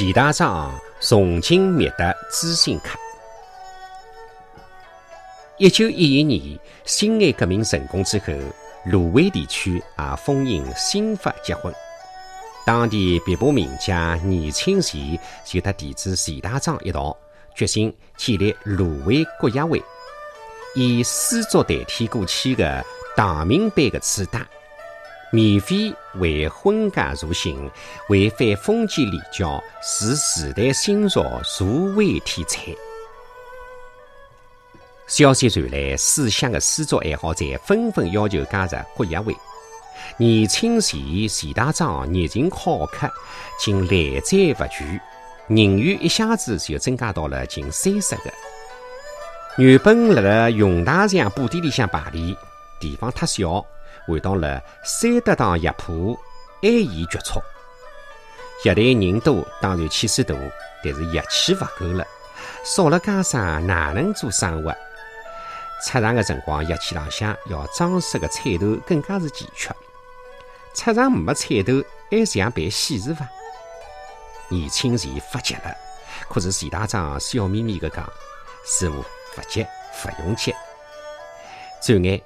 钱大章崇敬灭德知心客。一九一一年，辛亥革命成功之后，芦苇地区也风行新法结婚。当地别部名家倪清贤就和弟子钱大章一道，决心建立芦苇国学会，以丝竹代替过去的唐明版的纸带。免费为婚嫁助兴，为反封建礼教，是时代新潮社会题材。消息传来，思乡的诗作爱好者纷纷要求加入国学会。年轻时，钱大章热情好客，竟来者不拒，人员一下子就增加到了近三十个。原本辣辣永大巷布店里向排练，地方太小。回到了三德堂药铺，安逸局促。药台人多，当然气势大，但是药气勿够了，少了家商哪能做生活？出场的辰光，药气浪向要装饰的彩头更加是奇缺。出场没彩头，还像办喜事伐？年轻时发急了，可是钱大章笑眯眯地讲：“师傅，不急，不用急。”转眼。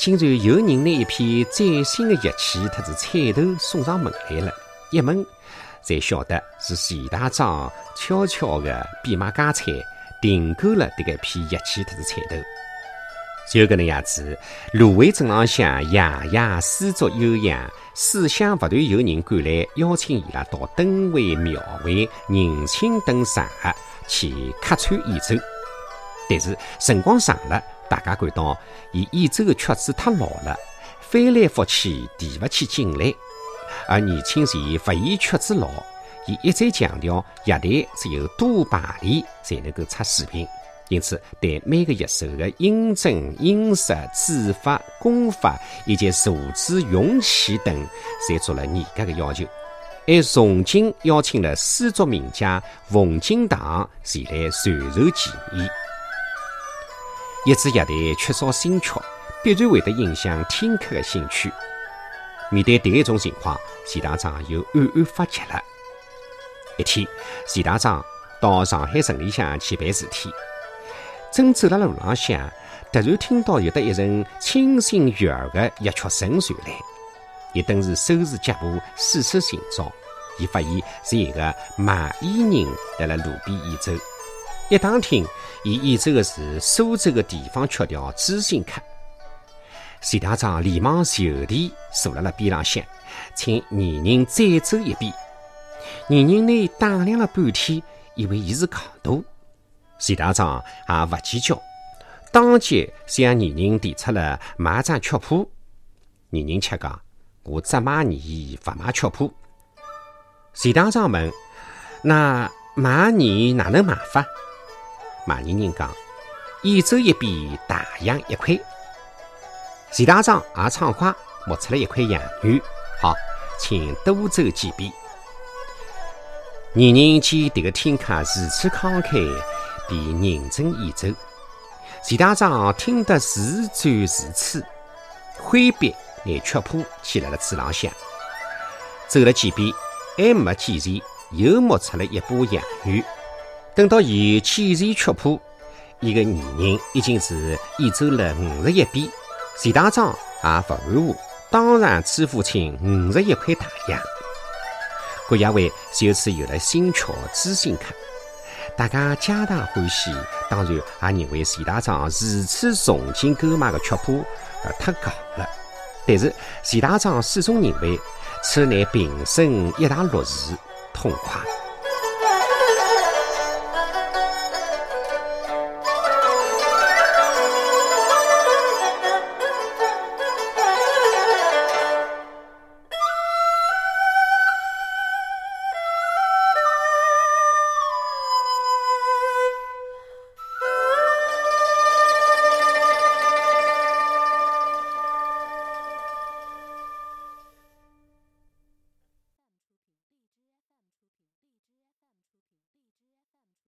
竟然有人拿一批崭新的乐器特子彩头送上门来了，一问才晓得是钱大章悄悄地变卖家产订购了这个批乐器特子彩头。就搿能样子，芦苇镇浪向夜夜诗作悠扬，思想不断有人赶来邀请伊拉到灯会、庙会、迎亲等场合去客串演奏。但是辰光长了。大家感到，伊演奏的曲子太老了，翻来覆去提不起劲来。而年轻时不嫌曲子老，伊一再强调，乐队只有多排练才能够出水平。因此，对每个乐手的音准、音色、指法、功法以及坐姿、用气等，侪做了严格的要求。还重金邀请了诗作名家冯敬堂前来传授技艺。一支乐队缺少新曲，必然会得影响听客的兴趣。面对第一种情况，钱大章又暗暗发急了。一天，钱大章到上海城里向去办事体，正走辣辣路浪向，突然听到有得一阵清新悦耳的乐曲声传来。一顿时收拾脚步，四处寻找，伊发现是一个卖艺人辣辣路边演奏。一打听，伊演奏的是苏州的地方曲调《知心客》。钱大章连忙就地坐辣辣边浪向，请年人再奏一遍。年人呢打量了半天，以为伊是戆徒。钱大章也勿计较，当即向年人提出了买张曲谱。年人却讲：“我只买你，勿买曲谱。”钱大章问：“那买你哪能买法？”骂人人讲，演奏一遍大洋一块。钱大章也畅快，摸出了一块洋芋。好，请多走几遍。年人见这个听客如此慷慨，便认真演奏。钱大章听得如醉如痴，挥笔拿曲谱记在了纸浪向，走了几遍，还没记全，又摸出了一把洋芋。等到伊检查曲谱，伊个女人已经是演奏了五十一遍。钱大章也不含糊，当场支付清五十一块大洋。郭亚伟就此有了新曲《知心客》，大家皆大欢喜。当然也认为钱大章如此重金购买的曲谱而太戆了。但是钱大章始终认为，此乃平生一大乐事，痛快。